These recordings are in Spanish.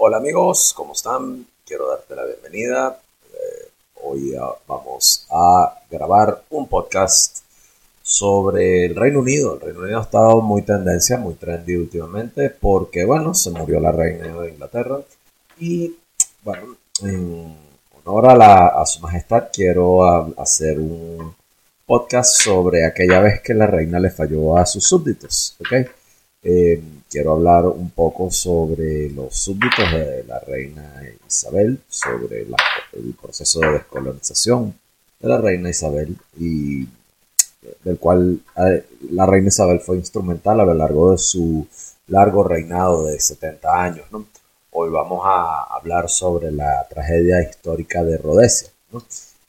Hola amigos, ¿cómo están? Quiero darte la bienvenida. Eh, hoy ah, vamos a grabar un podcast sobre el Reino Unido. El Reino Unido ha estado muy tendencia, muy trendy últimamente porque, bueno, se murió la reina de Inglaterra y, bueno, en honor a, la, a su majestad quiero ah, hacer un podcast sobre aquella vez que la reina le falló a sus súbditos, ¿ok? Eh, quiero hablar un poco sobre los súbditos de la reina Isabel, sobre el proceso de descolonización de la reina Isabel y del cual eh, la reina Isabel fue instrumental a lo largo de su largo reinado de 70 años. Hoy vamos a hablar sobre la tragedia histórica de Rhodesia,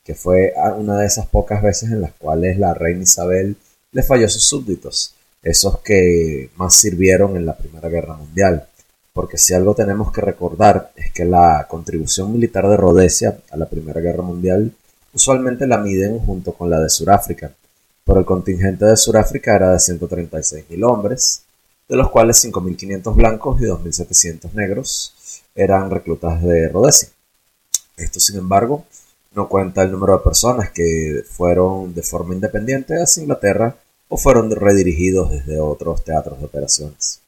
que fue una de esas pocas veces en las cuales la reina Isabel le falló a sus súbditos esos que más sirvieron en la Primera Guerra Mundial. Porque si algo tenemos que recordar es que la contribución militar de Rhodesia a la Primera Guerra Mundial usualmente la miden junto con la de Sudáfrica, pero el contingente de Sudáfrica era de 136.000 hombres, de los cuales 5.500 blancos y 2.700 negros eran reclutas de Rhodesia. Esto, sin embargo, no cuenta el número de personas que fueron de forma independiente hacia Inglaterra o fueron redirigidos desde otros teatros de operaciones.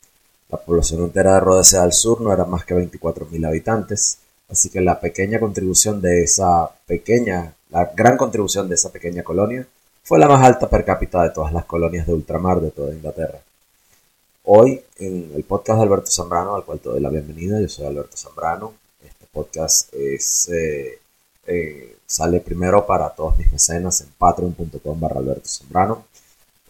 La población entera de Rhodesia del Sur no era más que 24.000 habitantes, así que la pequeña contribución de esa pequeña, la gran contribución de esa pequeña colonia fue la más alta per cápita de todas las colonias de ultramar de toda Inglaterra. Hoy, en el podcast de Alberto Zambrano, al cual te doy la bienvenida, yo soy Alberto Zambrano. Este podcast es, eh, eh, sale primero para todos mis mecenas en patreon.com barra Alberto Zambrano.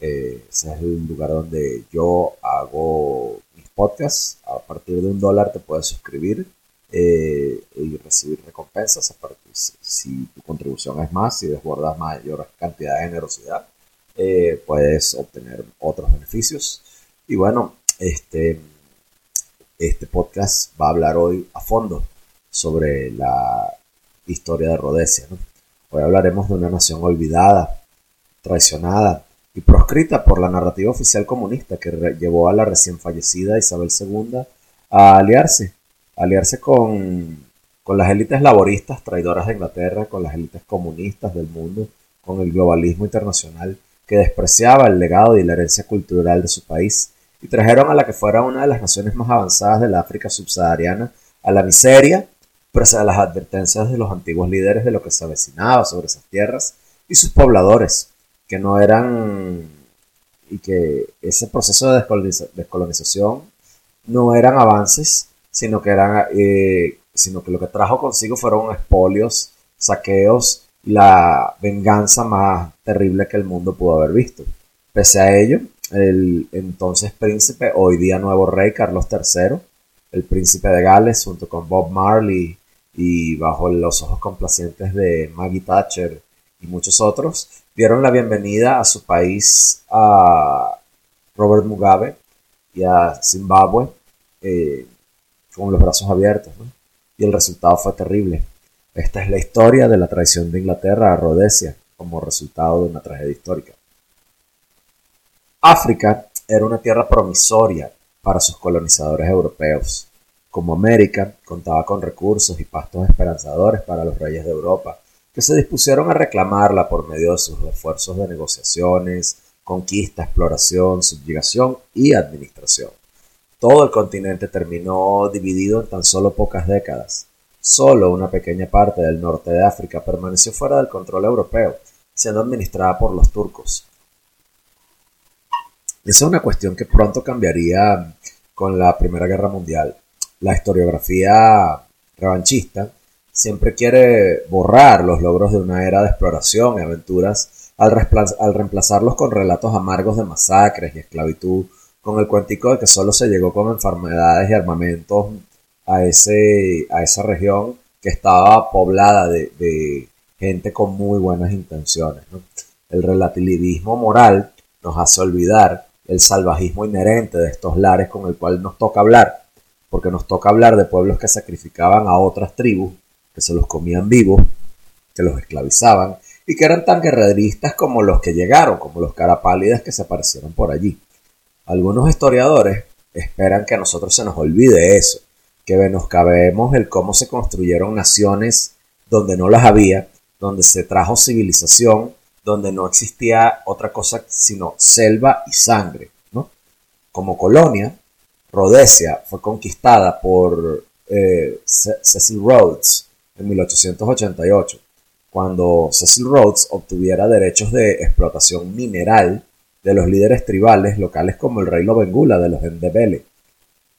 Eh, ese es el lugar donde yo hago mis podcasts. A partir de un dólar te puedes suscribir eh, y recibir recompensas. A partir, si, tu contribución es más, si desbordas mayor cantidad de generosidad, eh, puedes obtener otros beneficios. Y bueno, este, este podcast va a hablar hoy a fondo sobre la historia de Rhodesia. Hoy hablaremos de una nación olvidada, traicionada, y proscrita por la narrativa oficial comunista que llevó a la recién fallecida Isabel II a aliarse, aliarse con, con las élites laboristas traidoras de Inglaterra, con las élites comunistas del mundo, con el globalismo internacional que despreciaba el legado y la herencia cultural de su país y trajeron a la que fuera una de las naciones más avanzadas de la África subsahariana a la miseria, pese a las advertencias de los antiguos líderes de lo que se avecinaba sobre esas tierras y sus pobladores, que no eran y que ese proceso de descolonización no eran avances, sino que eran eh, sino que lo que trajo consigo fueron expolios, saqueos la venganza más terrible que el mundo pudo haber visto. Pese a ello, el entonces príncipe, hoy día nuevo rey Carlos III, el príncipe de Gales, junto con Bob Marley y bajo los ojos complacientes de Maggie Thatcher y muchos otros, dieron la bienvenida a su país a Robert Mugabe y a Zimbabue eh, con los brazos abiertos. Y el resultado fue terrible. Esta es la historia de la traición de Inglaterra a Rhodesia como resultado de una tragedia histórica. África era una tierra promisoria para sus colonizadores europeos. Como América contaba con recursos y pastos esperanzadores para los reyes de Europa, que se dispusieron a reclamarla por medio de sus esfuerzos de negociaciones, conquista, exploración, subjugación y administración. Todo el continente terminó dividido en tan solo pocas décadas. Solo una pequeña parte del norte de África permaneció fuera del control europeo, siendo administrada por los turcos. Esa es una cuestión que pronto cambiaría con la Primera Guerra Mundial. La historiografía revanchista siempre quiere borrar los logros de una era de exploración y aventuras al, reemplazarlos con relatos amargos de masacres y esclavitud, con el cuentico de que solo se llegó con enfermedades y armamentos a, ese, a esa región que estaba poblada de, gente con muy buenas intenciones. El relativismo moral nos hace olvidar el salvajismo inherente de estos lares con el cual nos toca hablar, porque nos toca hablar de pueblos que sacrificaban a otras tribus que se los comían vivos, que los esclavizaban y que eran tan guerreristas como los que llegaron, como los carapálidas que se aparecieron por allí. Algunos historiadores esperan que a nosotros se nos olvide eso, que menoscabemos el cómo se construyeron naciones donde no las había, donde se trajo civilización, donde no existía otra cosa sino selva y sangre. ¿no? Como colonia, Rhodesia fue conquistada por eh, Cecil Rhodes en 1888, cuando Cecil Rhodes obtuviera derechos de explotación mineral de los líderes tribales locales como el rey Lobengula de los Ndebele.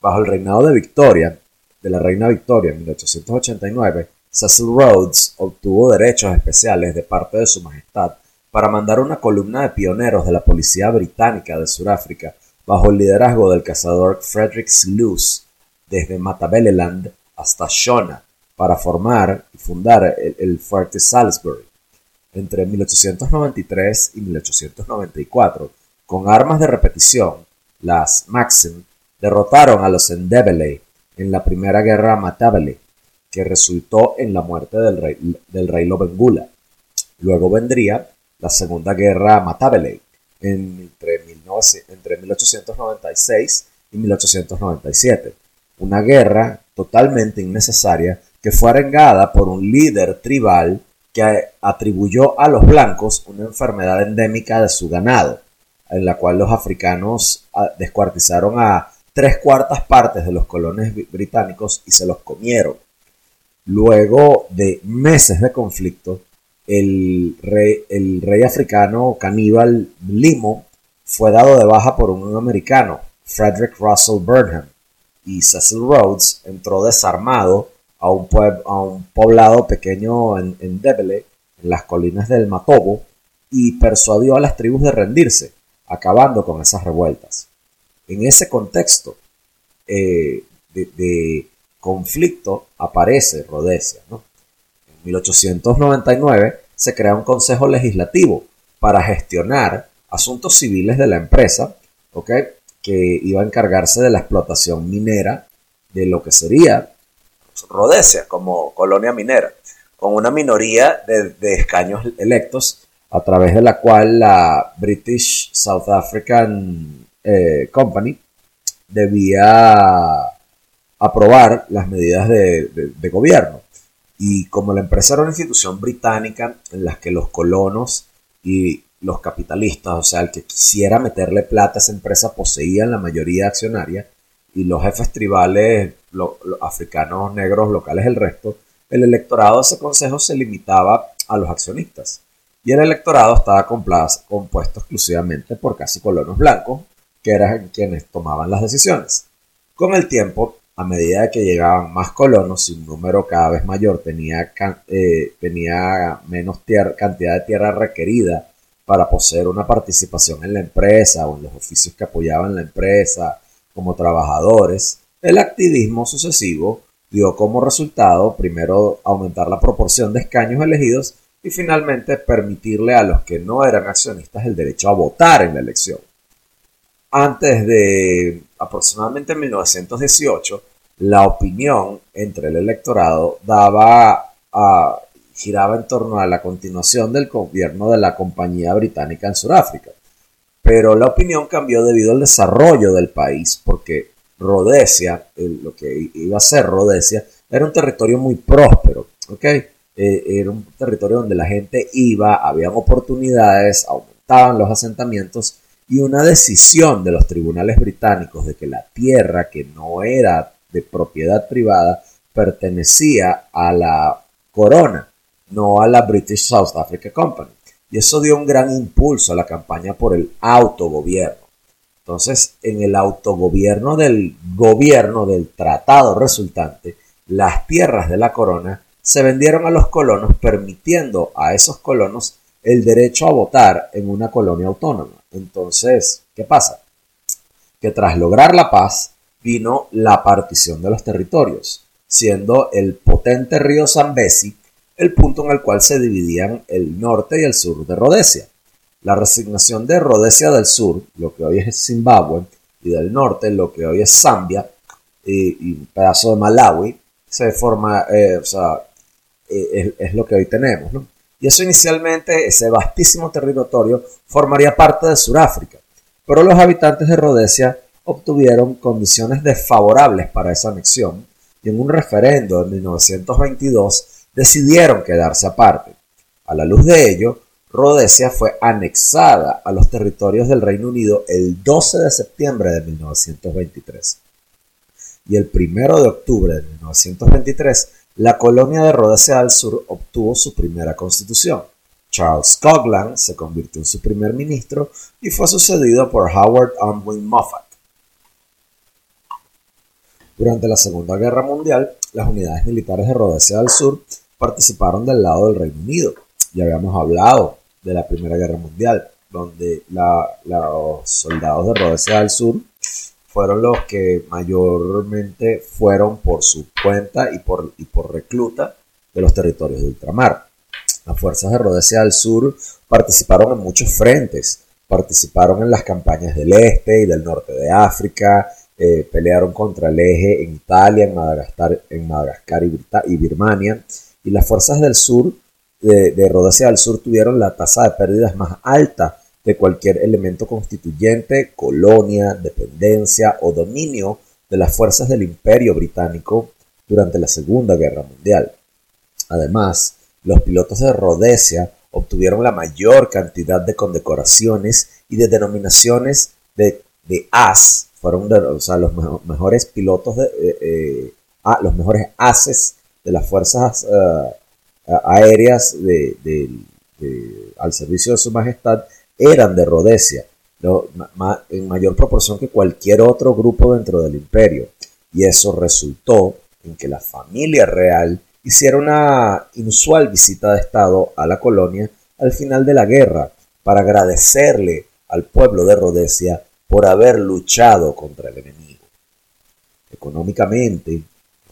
Bajo el reinado de Victoria, de la reina Victoria en 1889, Cecil Rhodes obtuvo derechos especiales de parte de su majestad para mandar una columna de pioneros de la policía británica de Sudáfrica bajo el liderazgo del cazador Frederick Sluice desde Matabeleland hasta Shona para formar y fundar el, fuerte Salisbury. Entre 1893 y 1894, con armas de repetición, las Maxim derrotaron a los Ndebele en la primera guerra Matabele, que resultó en la muerte del rey, del rey Lobengula. Luego vendría la Segunda Guerra Matabele entre, entre 1896 y 1897, una guerra totalmente innecesaria que fue arengada por un líder tribal que atribuyó a los blancos una enfermedad endémica de su ganado, en la cual los africanos ah, descuartizaron a tres cuartas partes de los colones británicos y se los comieron. Luego de meses de conflicto, el rey, el rey africano caníbal Limo fue dado de baja por un americano, Frederick Russell Burnham, y Cecil Rhodes entró desarmado a un, a un poblado pequeño en, en Debele, en las colinas del Matobo, y persuadió a las tribus de rendirse, acabando con esas revueltas. En ese contexto eh, de, conflicto aparece Rhodesia. En 1899 se crea un consejo legislativo para gestionar asuntos civiles de la empresa, que iba a encargarse de la explotación minera de lo que sería Rhodesia como colonia minera, con una minoría de, escaños electos a través de la cual la British South African eh, Company debía aprobar las medidas de, gobierno. Y como la empresa era una institución británica en la que los colonos y los capitalistas, o sea, el que quisiera meterle plata a esa empresa poseían la mayoría accionaria y los jefes tribales los, africanos negros locales el resto, el electorado de ese consejo se limitaba a los accionistas y el electorado estaba compuesto exclusivamente por casi colonos blancos, que eran quienes tomaban las decisiones. Con el tiempo, a medida que llegaban más colonos y un número cada vez mayor tenía, eh, tenía menos cantidad de tierra requerida para poseer una participación en la empresa o en los oficios que apoyaban la empresa como trabajadores, el activismo sucesivo dio como resultado primero aumentar la proporción de escaños elegidos y finalmente permitirle a los que no eran accionistas el derecho a votar en la elección. Antes de aproximadamente 1918, la opinión entre el electorado giraba en torno a la continuación del gobierno de la compañía británica en Sudáfrica. Pero la opinión cambió debido al desarrollo del país, porque Rhodesia, lo que iba a ser Rhodesia, era un territorio muy próspero, ¿ok? Eh, era un territorio donde la gente iba, habían oportunidades, aumentaban los asentamientos y una decisión de los tribunales británicos de que la tierra que no era de propiedad privada pertenecía a la corona, no a la British South Africa Company. Y eso dio un gran impulso a la campaña por el autogobierno. Entonces, en el autogobierno del gobierno del tratado resultante, las tierras de la corona se vendieron a los colonos permitiendo a esos colonos el derecho a votar en una colonia autónoma. Entonces, ¿qué pasa? Que tras lograr la paz vino la partición de los territorios, siendo el potente río Zambezi el punto en el cual se dividían el norte y el sur de Rhodesia. La resignación de Rhodesia del sur, lo que hoy es Zimbabue, y del norte, lo que hoy es Zambia, y, un pedazo de Malawi, se forma, eh, o sea, eh, es, lo que hoy tenemos, ¿no? Y eso inicialmente, ese vastísimo territorio, formaría parte de Sudáfrica, pero los habitantes de Rhodesia obtuvieron condiciones desfavorables para esa anexión, y en un referendo en 1922 decidieron quedarse aparte. A la luz de ello, Rhodesia fue anexada a los territorios del Reino Unido el 12 de septiembre de 1923. Y el 1 de octubre de 1923, la colonia de Rhodesia del Sur obtuvo su primera constitución. Charles Coghlan se convirtió en su primer ministro y fue sucedido por Howard Unwin Moffat. Durante la Segunda Guerra Mundial, las unidades militares de Rhodesia del Sur participaron del lado del Reino Unido. Ya habíamos hablado de la Primera Guerra Mundial, donde los soldados de Rhodesia del Sur fueron los que mayormente fueron por su cuenta y por, recluta de los territorios de ultramar. Las fuerzas de Rhodesia del Sur participaron en muchos frentes, participaron en las campañas del este y del norte de África, eh, pelearon contra el eje en Italia, en Madagascar, en Madagascar y, Birmania, y las fuerzas del sur, de, de Rhodesia del Sur, tuvieron la tasa de pérdidas más alta de cualquier elemento constituyente, colonia, dependencia o dominio de las fuerzas del Imperio Británico durante la Segunda Guerra Mundial. Además, los pilotos de Rhodesia obtuvieron la mayor cantidad de condecoraciones y de denominaciones de, de as fueron los mejores pilotos, de, eh, eh, los mejores ases de las fuerzas eh, aéreas al servicio de su majestad eran de Rhodesia, en mayor proporción que cualquier otro grupo dentro del imperio. Y eso resultó en que la familia real hiciera una inusual visita de Estado a la colonia al final de la guerra para agradecerle al pueblo de Rhodesia por haber luchado contra el enemigo. Económicamente,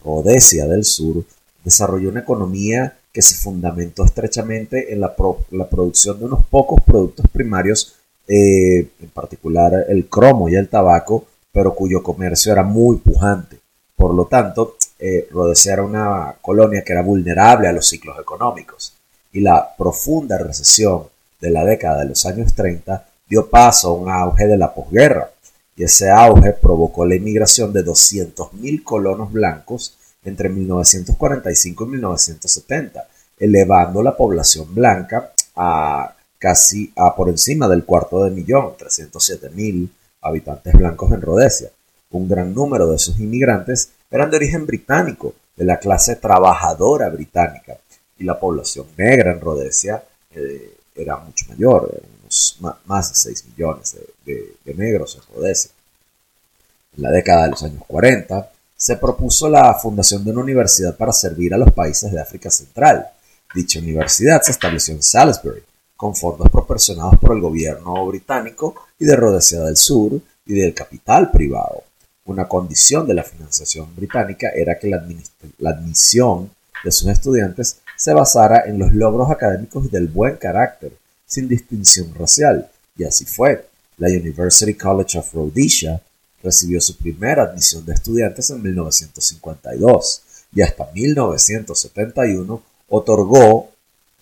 Rhodesia del Sur desarrolló una economía que se fundamentó estrechamente en la, producción de unos pocos productos primarios, eh, en particular el cromo y el tabaco, pero cuyo comercio era muy pujante. Por lo tanto, eh, Rhodesia era una colonia que era vulnerable a los ciclos económicos y la profunda recesión de la década de los años 30 dio paso a un auge de la posguerra, y ese auge provocó la inmigración de 200.000 colonos blancos entre 1945 y 1970, elevando la población blanca a casi a por encima del cuarto de millón, 307.000 habitantes blancos en Rhodesia. Un gran número de esos inmigrantes eran de origen británico, de la clase trabajadora británica, y la población negra en Rhodesia eh, era mucho mayor, más de 6 millones de, negros en Rhodesia. En la década de los años 40 se propuso la fundación de una universidad para servir a los países de África Central. Dicha universidad se estableció en Salisbury, con fondos proporcionados por el gobierno británico y de Rhodesia del Sur y del capital privado. Una condición de la financiación británica era que la, la admisión de sus estudiantes se basara en los logros académicos y del buen carácter, sin distinción racial, y así fue. La University College of Rhodesia recibió su primera admisión de estudiantes en 1952 y hasta 1971 otorgó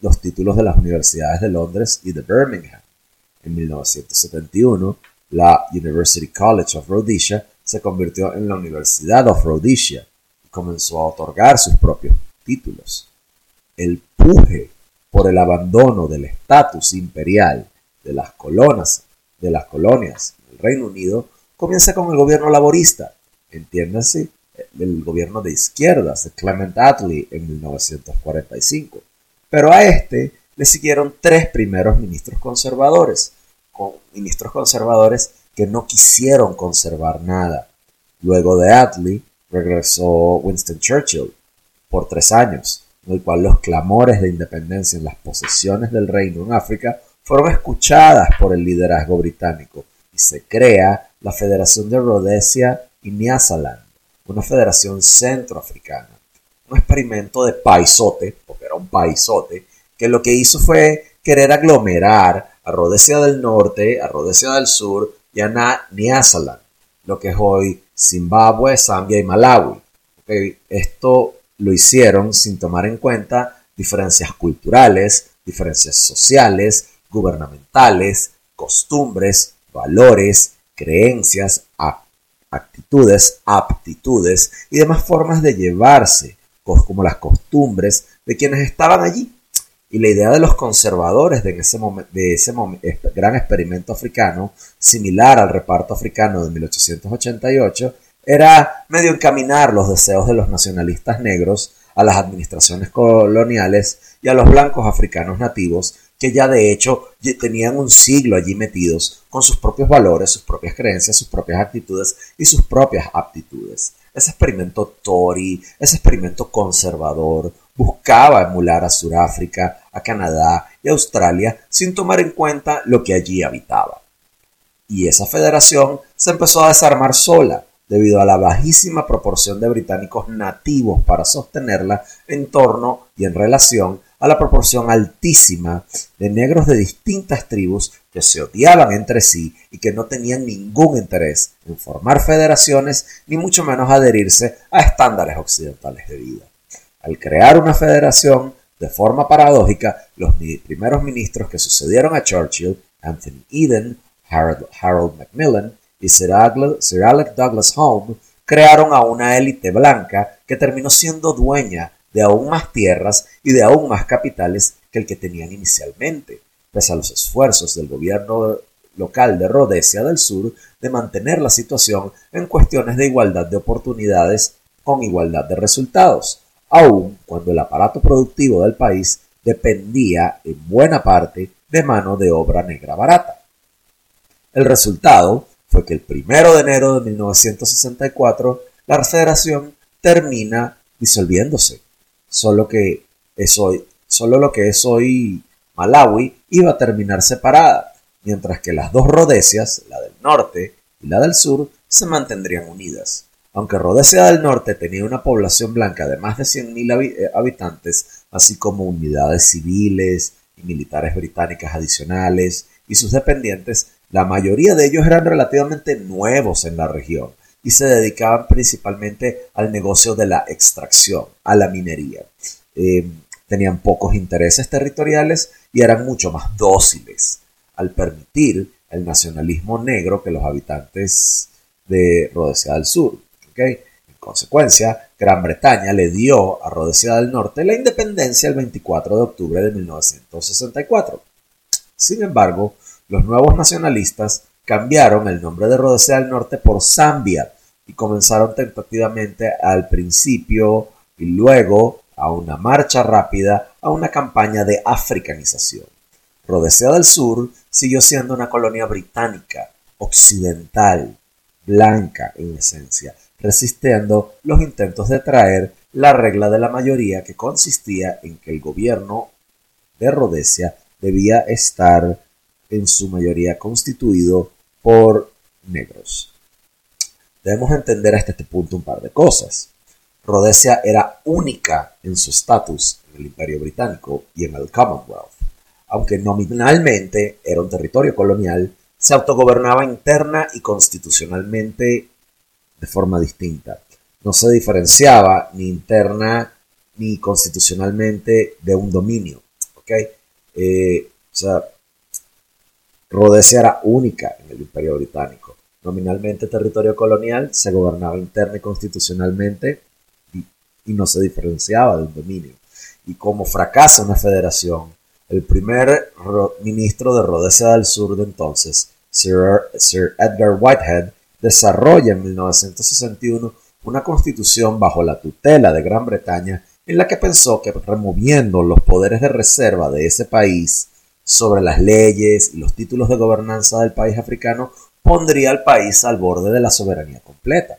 los títulos de las universidades de Londres y de Birmingham. En 1971, la University College of Rhodesia se convirtió en la Universidad of Rhodesia y comenzó a otorgar sus propios títulos. El puje por el abandono del estatus imperial de las colonias, de las colonias del Reino Unido comienza con el gobierno laborista, entiéndase, el gobierno de izquierdas de Clement Attlee en 1945. Pero a este le siguieron tres primeros ministros conservadores, con ministros conservadores que no quisieron conservar nada. Luego de Attlee regresó Winston Churchill por tres años, en el cual los clamores de independencia en las posesiones del reino en África fueron escuchadas por el liderazgo británico se crea la Federación de Rhodesia y Nyasaland, una federación centroafricana, un experimento de paisote, porque era un paisote, que lo que hizo fue querer aglomerar a Rhodesia del Norte, a Rhodesia del Sur y a Nyasaland, lo que es hoy Zimbabue, Zambia y Malawi. Esto lo hicieron sin tomar en cuenta diferencias culturales, diferencias sociales, gubernamentales, costumbres, valores, creencias, actitudes, aptitudes y demás formas de llevarse, como las costumbres de quienes estaban allí. Y la idea de los conservadores de ese, gran experimento africano, similar al reparto africano de 1888, era medio encaminar los deseos de los nacionalistas negros a las administraciones coloniales y a los blancos africanos nativos que ya de hecho tenían un siglo allí metidos con sus propios valores, sus propias creencias, sus propias actitudes y sus propias aptitudes. Ese experimento Tory, ese experimento conservador, buscaba emular a Sudáfrica, a Canadá y a Australia sin tomar en cuenta lo que allí habitaba. Y esa federación se empezó a desarmar sola, debido a la bajísima proporción de británicos nativos para sostenerla en torno y en relación a la proporción altísima de negros de distintas tribus que se odiaban entre sí y que no tenían ningún interés en formar federaciones ni mucho menos adherirse a estándares occidentales de vida. Al crear una federación, de forma paradójica, los primeros ministros que sucedieron a Churchill, Anthony Eden, Harold, Macmillan y Sir, Sir Alec Douglas Home, crearon a una élite blanca que terminó siendo dueña de aún más tierras y de aún más capitales que el que tenían inicialmente, pese a los esfuerzos del gobierno local de Rhodesia del Sur de mantener la situación en cuestiones de igualdad de oportunidades con igualdad de resultados, aun cuando el aparato productivo del país dependía en buena parte de mano de obra negra barata. El resultado fue que el primero de enero de 1964 la federación termina disolviéndose solo que es hoy, solo lo que es hoy Malawi iba a terminar separada, mientras que las dos Rodesias, la del norte y la del sur, se mantendrían unidas. Aunque Rhodesia del Norte tenía una población blanca de más de 100.000 eh, habitantes, así como unidades civiles y militares británicas adicionales y sus dependientes, la mayoría de ellos eran relativamente nuevos en la región y se dedicaban principalmente al negocio de la extracción, a la minería. Eh, tenían pocos intereses territoriales y eran mucho más dóciles, al permitir el nacionalismo negro que los habitantes de Rhodesia del Sur. En consecuencia, Gran Bretaña le dio a Rhodesia del Norte la independencia el 24 de octubre de 1964. Sin embargo, los nuevos nacionalistas cambiaron el nombre de Rhodesia del Norte por Zambia y comenzaron tentativamente al principio y luego a una marcha rápida a una campaña de africanización. Rhodesia del Sur siguió siendo una colonia británica, occidental, blanca en esencia, resistiendo los intentos de traer la regla de la mayoría que consistía en que el gobierno de Rhodesia debía estar en su mayoría constituido por negros. Debemos entender hasta este punto un par de cosas. Rhodesia era única en su estatus en el Imperio Británico y en el Commonwealth. Aunque nominalmente era un territorio colonial, se autogobernaba interna y constitucionalmente de forma distinta. No se diferenciaba ni interna ni constitucionalmente de un dominio. ¿okay? Eh, o sea, Rhodesia era única en el Imperio Británico. Nominalmente territorio colonial, se gobernaba interna y constitucionalmente y, no se diferenciaba de un dominio. Y como fracasa una federación, el primer ministro de Rhodesia del Sur de entonces, Sir, Sir Edgar Whitehead, desarrolla en 1961 una constitución bajo la tutela de Gran Bretaña en la que pensó que removiendo los poderes de reserva de ese país sobre las leyes y los títulos de gobernanza del país africano pondría al país al borde de la soberanía completa.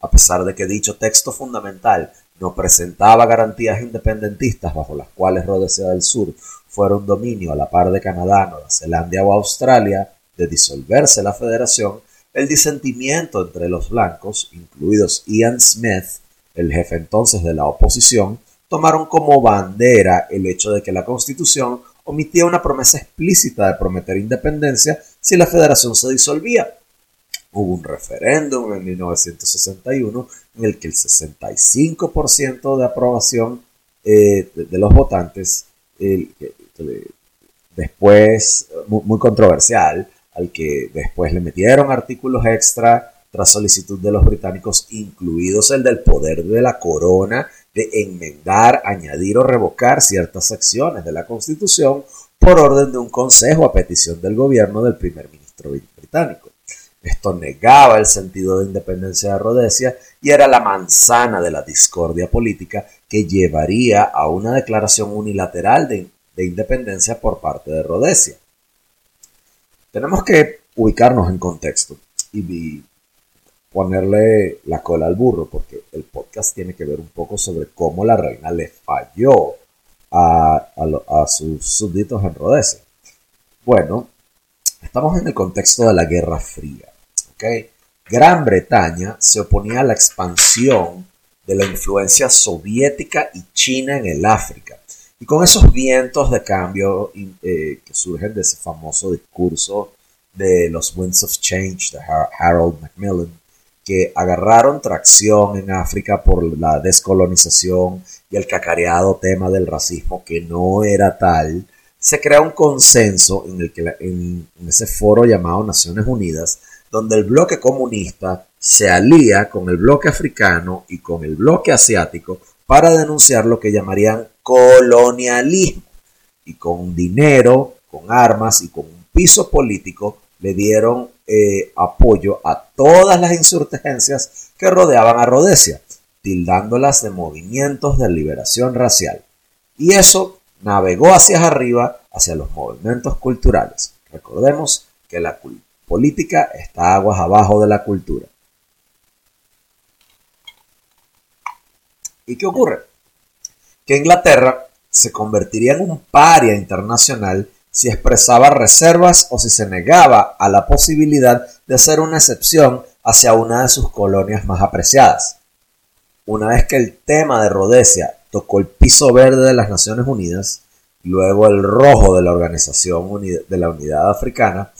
A pesar de que dicho texto fundamental no presentaba garantías independentistas bajo las cuales Rhodesia del Sur fuera un dominio a la par de Canadá, Nueva Zelanda o Australia, de disolverse la federación, el disentimiento entre los blancos, incluidos Ian Smith, el jefe entonces de la oposición, tomaron como bandera el hecho de que la Constitución omitía una promesa explícita de prometer independencia si la federación se disolvía. Hubo un referéndum en 1961 en el que el 65% de aprobación eh, de, los votantes, después, muy, controversial, al que después le metieron artículos extra tras solicitud de los británicos, incluidos el del poder de la corona de enmendar, añadir o revocar ciertas secciones de la Constitución por orden de un consejo a petición del gobierno del primer ministro británico. Esto negaba el sentido de independencia de Rhodesia y era la manzana de la discordia política que llevaría a una declaración unilateral de, independencia por parte de Rhodesia. Tenemos que ubicarnos en contexto y ponerle la cola al burro, porque el podcast tiene que ver un poco sobre cómo la reina le falló a, sus súbditos en Rhodesia. Bueno, estamos en el contexto de la Guerra Fría. Gran Bretaña se oponía a la expansión de la influencia soviética y china en el África. Y con esos vientos de cambio eh, que surgen de ese famoso discurso de los Winds of Change de Harold Macmillan, que agarraron tracción en África por la descolonización y el cacareado tema del racismo que no era tal, se crea un consenso en, el que en ese foro llamado Naciones Unidas, donde el bloque comunista se alía con el bloque africano y con el bloque asiático para denunciar lo que llamarían colonialismo. Y con dinero, con armas y con un piso político le dieron eh, apoyo a todas las insurgencias que rodeaban a Rhodesia, tildándolas de movimientos de liberación racial. Y eso navegó hacia arriba, hacia los movimientos culturales. Recordemos que la política está aguas abajo de la cultura. ¿Y qué ocurre? Que Inglaterra se convertiría en un paria internacional si expresaba reservas o si se negaba a la posibilidad de hacer una excepción hacia una de sus colonias más apreciadas. Una vez que el tema de Rhodesia tocó el piso verde de las Naciones Unidas, luego el rojo de la Organización de la Unidad Africana,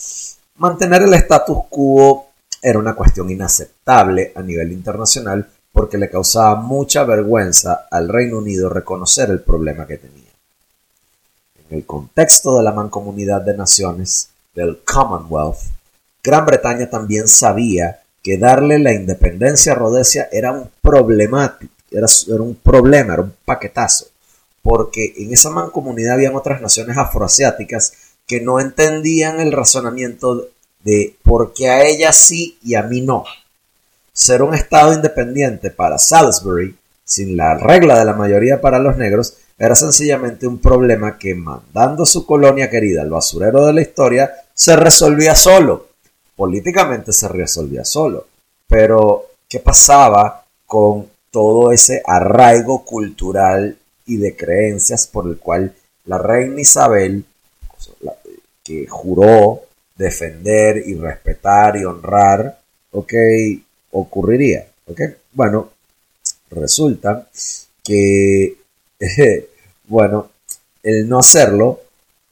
mantener el status quo era una cuestión inaceptable a nivel internacional porque le causaba mucha vergüenza al Reino Unido reconocer el problema que tenía. En el contexto de la mancomunidad de naciones, del Commonwealth, Gran Bretaña también sabía que darle la independencia a Rhodesia era un problemático, era, un problema, era un paquetazo, porque en esa mancomunidad habían otras naciones afroasiáticas que no entendían el razonamiento de por qué a ella sí y a mí no. Ser un estado independiente para Salisbury, sin la regla de la mayoría para los negros, era sencillamente un problema que mandando su colonia querida al basurero de la historia se resolvía solo. Políticamente se resolvía solo. Pero, ¿qué pasaba con todo ese arraigo cultural y de creencias por el cual la reina Isabel, que juró defender y respetar y honrar, ok, ocurriría, ok. Bueno, resulta que bueno, el no hacerlo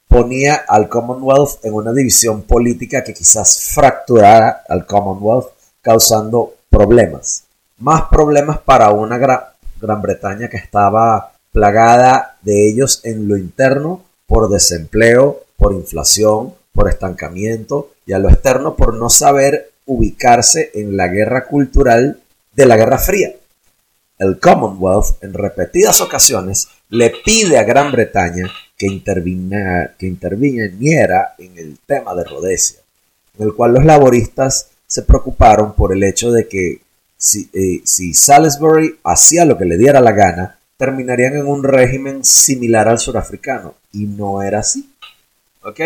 ponía al Commonwealth en una división política que quizás fracturara al Commonwealth, causando problemas. Más problemas para una Gran, Gran Bretaña que estaba plagada de ellos en lo interno por desempleo, por inflación, por estancamiento y a lo externo por no saber ubicarse en la guerra cultural de la Guerra Fría el Commonwealth en repetidas ocasiones le pide a Gran Bretaña que, que interviniera en el tema de Rhodesia, en el cual los laboristas se preocuparon por el hecho de que si, eh, Salisbury hacía lo que le diera la gana, terminarían en un régimen similar al surafricano, y no era así. ¿Ok?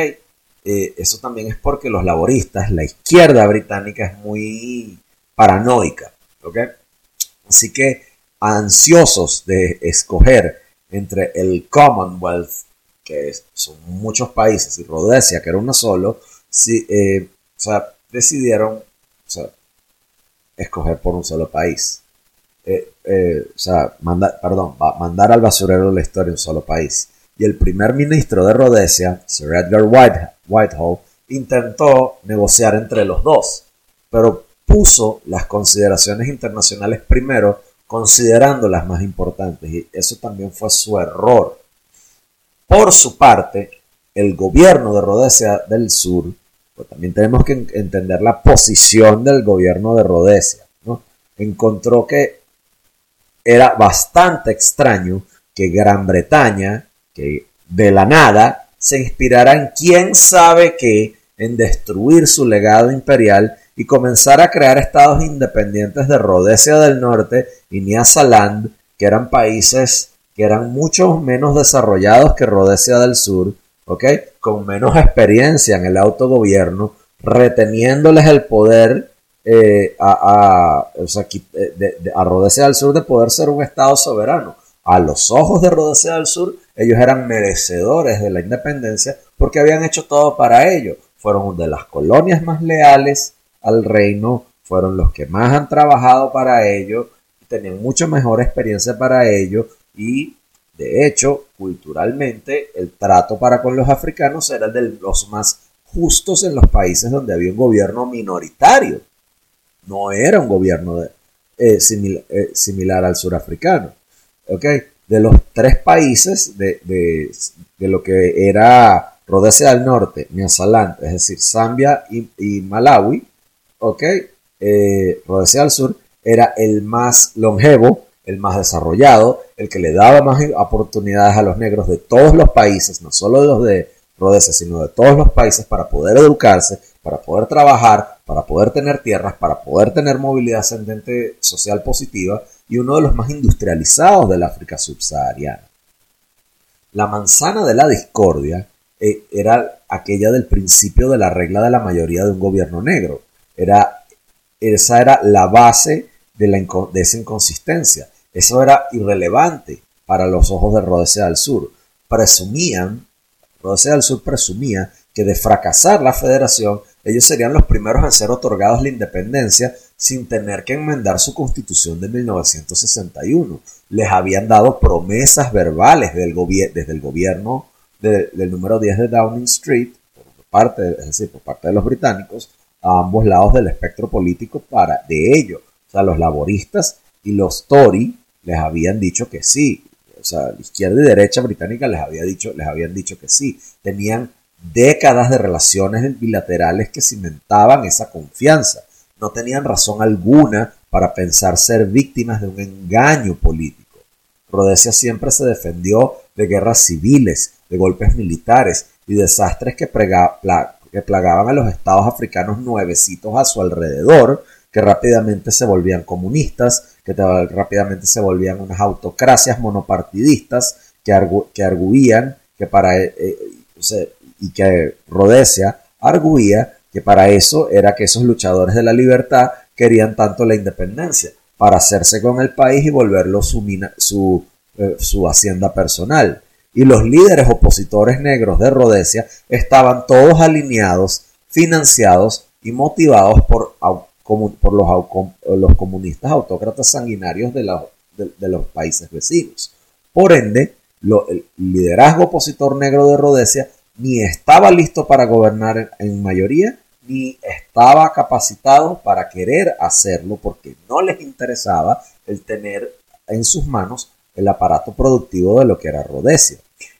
Eh, eso también es porque los laboristas, la izquierda británica es muy paranoica. ¿Ok? Así que ansiosos de escoger entre el Commonwealth, que son muchos países, y Rhodesia, que era uno solo, eh, decidieron escoger por un solo país. Eh, eh, o sea, perdón, mandar al basurero de la historia un solo país. Y el primer ministro de Rhodesia, Sir Edgar Whitehall, intentó negociar entre los dos, pero puso las consideraciones internacionales primero considerando las más importantes y eso también fue su error. Por su parte, el gobierno de Rhodesia del Sur Pues también tenemos que entender la posición del gobierno de Rhodesia. ¿no? Encontró que era bastante extraño que Gran Bretaña, que de la nada, se inspirara en quién sabe qué, en destruir su legado imperial y comenzar a crear estados independientes de Rhodesia del Norte y Nyasaland, que eran países que eran mucho menos desarrollados que Rhodesia del Sur, ¿ok? Con menos experiencia en el autogobierno, reteniéndoles el poder eh, a, a, Rhodesia del Sur de poder ser un Estado soberano. A los ojos de Rhodesia del Sur, ellos eran merecedores de la independencia porque habían hecho todo para ello. Fueron de las colonias más leales al reino, fueron los que más han trabajado para ello, tenían mucho mejor experiencia para ello y de hecho, culturalmente, el trato para con los africanos era de los más justos en los países donde había un gobierno minoritario. No era un gobierno eh, eh, similar al surafricano. ¿okay? De los tres países de, lo que era Rhodesia del Norte, Nyasaland, es decir, Zambia y, Malawi, ¿okay? Eh, Rhodesia Sur era el más longevo, el más desarrollado, el que le daba más oportunidades a los negros de todos los países, no solo de los de Rhodesia, sino de todos los países para poder educarse, para poder trabajar, para poder tener tierras, para poder tener movilidad ascendente social positiva y uno de los más industrializados del África subsahariana. La manzana de la discordia eh, era aquella del principio de la regla de la mayoría de un gobierno negro. Era, esa era la base de, la, de esa inconsistencia. Eso era irrelevante para los ojos de Rhodesia del Sur. Presumían, Rhodesia del Sur presumía que de fracasar la federación, ellos serían los primeros en ser otorgados la independencia sin tener que enmendar su constitución de 1961. Les habían dado promesas verbales del desde el gobierno del número 10 de Downing Street, por parte, es decir, por parte de los británicos, a ambos lados del espectro político para de ello. O sea, los laboristas y los Tory les habían dicho que sí. O sea, izquierda y derecha británica les, había dicho, les habían dicho que sí. Tenían décadas de relaciones bilaterales que cimentaban esa confianza. No tenían razón alguna para pensar ser víctimas de un engaño político. Rhodesia siempre se defendió de guerras civiles, de golpes militares y desastres que, que plagaban a los estados africanos nuevecitos a su alrededor, que rápidamente se volvían comunistas, que rápidamente se volvían unas autocracias monopartidistas que, que arguían que para eh, eh, y que Rhodesia arguía que para eso era que esos luchadores de la libertad querían tanto la independencia, para hacerse con el país y volverlo su, su, eh, su hacienda personal. Y los líderes opositores negros de Rhodesia estaban todos alineados, financiados y motivados por, por los, comunistas autócratas sanguinarios de, los países vecinos. Por ende, el liderazgo opositor negro de Rhodesia ni estaba listo para gobernar en mayoría, ni estaba capacitado para querer hacerlo porque no les interesaba el tener en sus manos el aparato productivo de lo que era Rhodesia.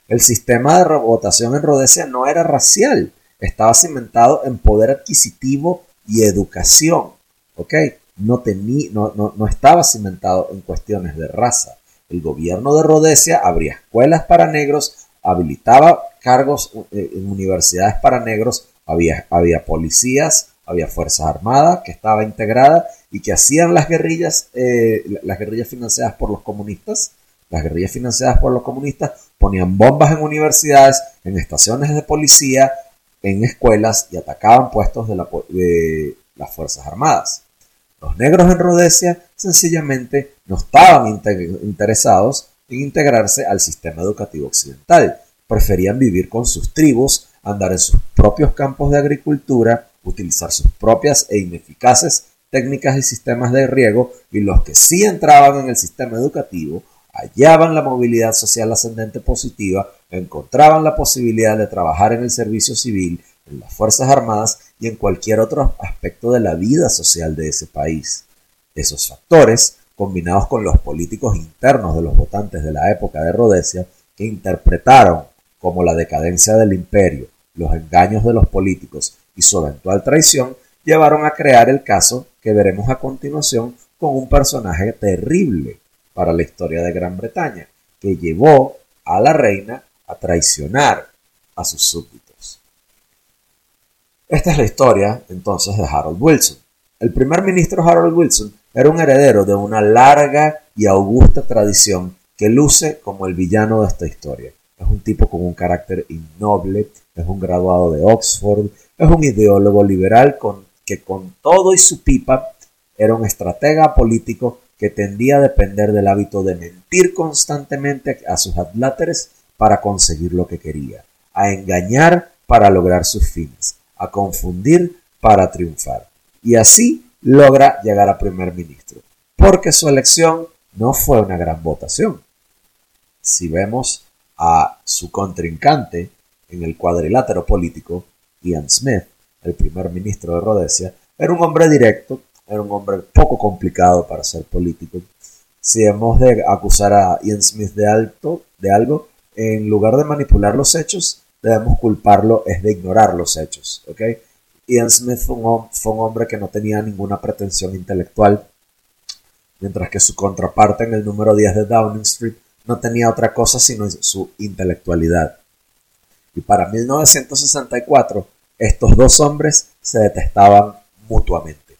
El sistema de votación en Rhodesia no era racial, estaba cimentado en poder adquisitivo y educación. ¿ok? No, no, no estaba cimentado en cuestiones de raza. El gobierno de Rhodesia abría escuelas para negros, habilitaba cargos eh, en universidades para negros, había, había policías, había fuerzas armadas que estaba integrada y que hacían las guerrillas, eh, las guerrillas financiadas por los comunistas. Las guerrillas financiadas por los comunistas ponían bombas en universidades, en estaciones de policía, en escuelas y atacaban puestos de, de las fuerzas armadas. Los negros en Rhodesia sencillamente no estaban interesados en integrarse al sistema educativo occidental, preferían vivir con sus tribus, andar en sus propios campos de agricultura, utilizar sus propias e ineficaces técnicas y sistemas de riego, y los que sí entraban en el sistema educativo hallaban la movilidad social ascendente positiva, encontraban la posibilidad de trabajar en el servicio civil, en las Fuerzas Armadas y en cualquier otro aspecto de la vida social de ese país. Esos factores, combinados con los políticos internos de los votantes de la época de Rhodesia, que interpretaron como la decadencia del imperio, los engaños de los políticos y su eventual traición llevaron a crear el caso que veremos a continuación con un personaje terrible para la historia de Gran Bretaña, que llevó a la reina a traicionar a sus súbditos. Esta es la historia entonces de Harold Wilson. El primer ministro Harold Wilson era un heredero de una larga y augusta tradición que luce como el villano de esta historia. Es un tipo con un carácter innoble, es un graduado de Oxford, es un ideólogo liberal que con todo y su pipa era un estratega político que tendía a depender del hábito de mentir constantemente a sus adláteres para conseguir lo que quería, a engañar para lograr sus fines, a confundir para triunfar. Y así logra llegar a primer ministro, porque su elección no fue una gran votación. Si vemos a su contrincante en el cuadrilátero político, Ian Smith, el primer ministro de Rhodesia, era un hombre directo, era un hombre poco complicado para ser político. Si hemos de acusar a Ian Smith de, alto, de algo, en lugar de manipular los hechos, debemos culparlo es de ignorar los hechos. Ian Smith fue un, fue un hombre que no tenía ninguna pretensión intelectual, mientras que su contraparte en el número 10 de Downing Street no tenía otra cosa sino su intelectualidad. Y para 1964, estos dos hombres se detestaban mutuamente.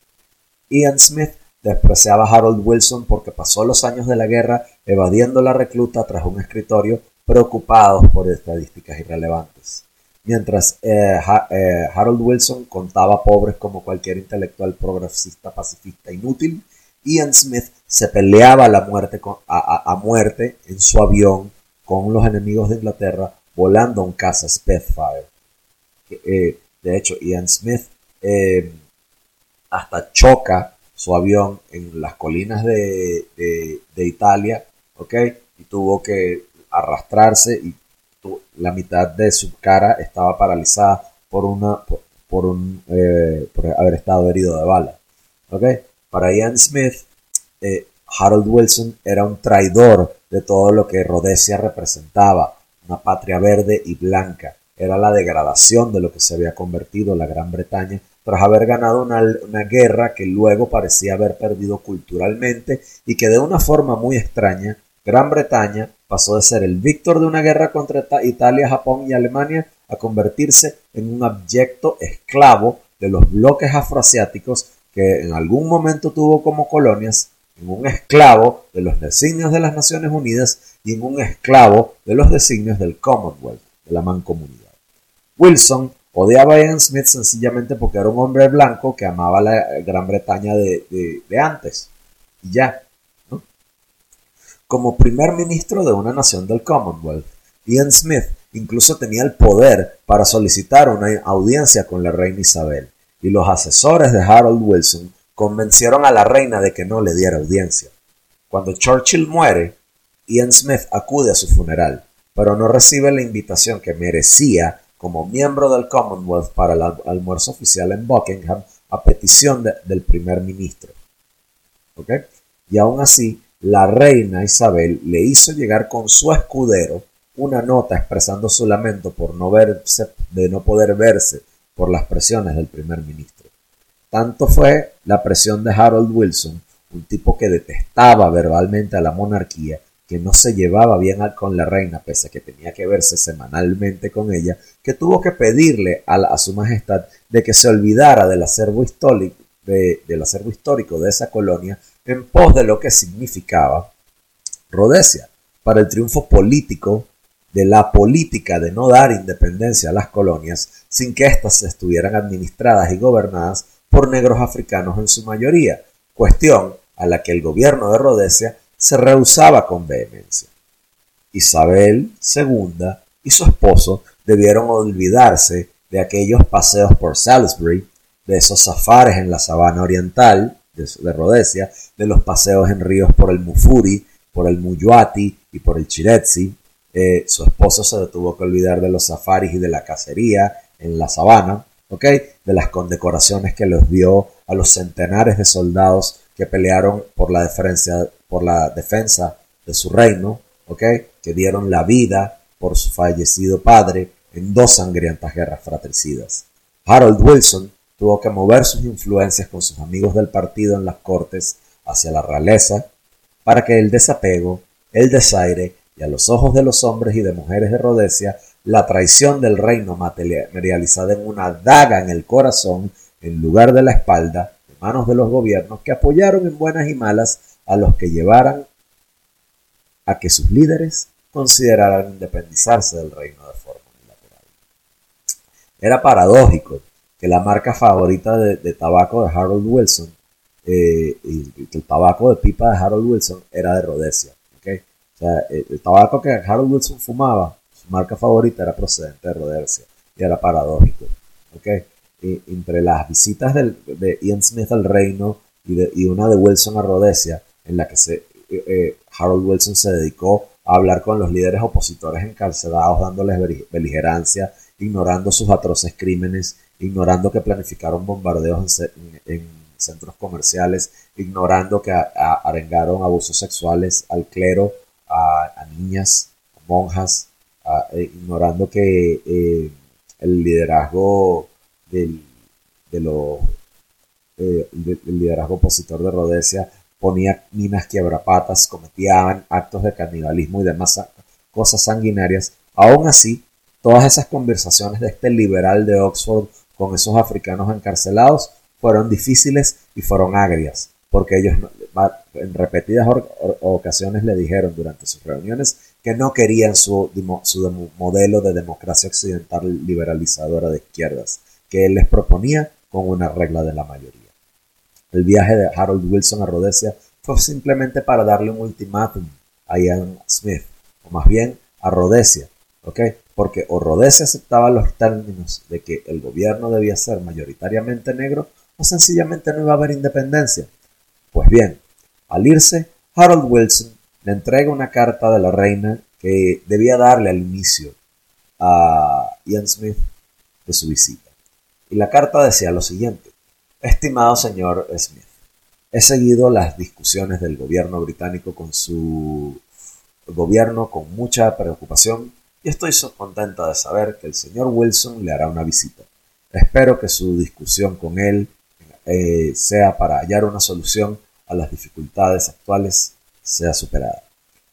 Ian Smith despreciaba a Harold Wilson porque pasó los años de la guerra evadiendo la recluta tras un escritorio preocupados por estadísticas irrelevantes. Mientras eh, eh, Harold Wilson contaba pobres como cualquier intelectual progresista pacifista inútil, Ian Smith se peleaba a, muerte en su avión con los enemigos de Inglaterra volando un caza Spitfire. Eh, de hecho, Ian Smith hasta choca su avión en las colinas de, Italia, ¿ok? Y tuvo que arrastrarse y la mitad de su cara estaba paralizada por una por, un eh, por haber estado herido de bala, ¿ok? Para Ian Smith, eh, Harold Wilson era un traidor de todo lo que Rhodesia representaba, una patria verde y blanca. Era la degradación de lo que se había convertido la Gran Bretaña tras haber ganado una, guerra que luego parecía haber perdido culturalmente y que de una forma muy extraña, Gran Bretaña pasó de ser el víctor de una guerra contra Italia, Japón y Alemania a convertirse en un abyecto esclavo de los bloques afroasiáticos que en algún momento tuvo como colonias, en un esclavo de los designios de las Naciones Unidas y en un esclavo de los designios del Commonwealth, de la mancomunidad. Wilson Odiaba a Ian Smith sencillamente porque era un hombre blanco que amaba la Gran Bretaña de, antes. Y ya. Como primer ministro de una nación del Commonwealth, Ian Smith incluso tenía el poder para solicitar una audiencia con la reina Isabel, y los asesores de Harold Wilson convencieron a la reina de que no le diera audiencia. Cuando Churchill muere, Ian Smith acude a su funeral, pero no recibe la invitación que merecía como miembro del Commonwealth para el almuerzo oficial en Buckingham a petición del primer ministro. Y aún así, la reina Isabel le hizo llegar con su escudero una nota expresando su lamento por no verse, de no poder verse por las presiones del primer ministro. Tanto fue la presión de Harold Wilson, un tipo que detestaba verbalmente a la monarquía, que no se llevaba bien con la reina, pese a que tenía que verse semanalmente con ella, que tuvo que pedirle a, su majestad de que se olvidara del acervo, histórico, del acervo histórico de esa colonia en pos de lo que significaba Rhodesia. Para el triunfo político de la política de no dar independencia a las colonias sin que éstas estuvieran administradas y gobernadas por negros africanos en su mayoría, cuestión a la que el gobierno de Rhodesia se rehusaba con vehemencia. Isabel II y su esposo debieron olvidarse de aquellos paseos por Salisbury, de esos safares en la sabana oriental de, Rhodesia, de los paseos en ríos por el Mufuri, por el Muyuati y por el Chiretsi. Eh, su esposo se tuvo que olvidar de los safaris y de la cacería en la sabana, de las condecoraciones que los dio a los centenares de soldados que pelearon por la defensa, por la defensa de su reino, que dieron la vida por su fallecido padre en dos sangrientas guerras fratricidas. Harold Wilson tuvo que mover sus influencias con sus amigos del partido en las cortes hacia la realeza para que el desapego, el desaire y a los ojos de los hombres y de mujeres de Rhodesia la traición del reino materializada en una daga en el corazón en lugar de la espalda, en manos de los gobiernos que apoyaron en buenas y malas a los que llevaran a que sus líderes consideraran independizarse del reino de forma unilateral. Era paradójico que la marca favorita de, tabaco de Harold Wilson eh, y el tabaco de pipa de Harold Wilson era de Rhodesia. O sea, el tabaco que Harold Wilson fumaba marca favorita era procedente de Rhodesia y era paradójico. ¿okay? entre las visitas de Ian Smith al reino y, una de Wilson a Rhodesia, en la que se, eh, eh, Harold Wilson se dedicó a hablar con los líderes opositores encarcelados, dándoles beligerancia, ignorando sus atroces crímenes, ignorando que planificaron bombardeos en, centros comerciales, ignorando que arengaron abusos sexuales al clero, a, niñas, a monjas, eh, ignorando que eh, el liderazgo del, de eh, liderazgo opositor de Rhodesia ponía minas quiebrapatas, cometían actos de canibalismo y demás cosas sanguinarias. Aún así, todas esas conversaciones de este liberal de Oxford con esos africanos encarcelados fueron difíciles y fueron agrias, porque ellos en repetidas ocasiones le dijeron durante sus reuniones que no querían su, su modelo de democracia occidental liberalizadora de izquierdas, que él les proponía con una regla de la mayoría. El viaje de Harold Wilson a Rhodesia fue simplemente para darle un ultimátum a Ian Smith, o más bien a Rhodesia, ¿ok? Porque o Rhodesia aceptaba los términos de que el gobierno debía ser mayoritariamente negro, o sencillamente no iba a haber independencia. Pues bien, al irse, Harold Wilson le entrega una carta de la reina que debía darle al inicio a Ian Smith de su visita. Y la carta decía lo siguiente, estimado señor Smith, he seguido las discusiones del gobierno británico con su gobierno con mucha preocupación y estoy contenta de saber que el señor Wilson le hará una visita. Espero que su discusión con él eh, sea para hallar una solución a las dificultades actuales sea superada.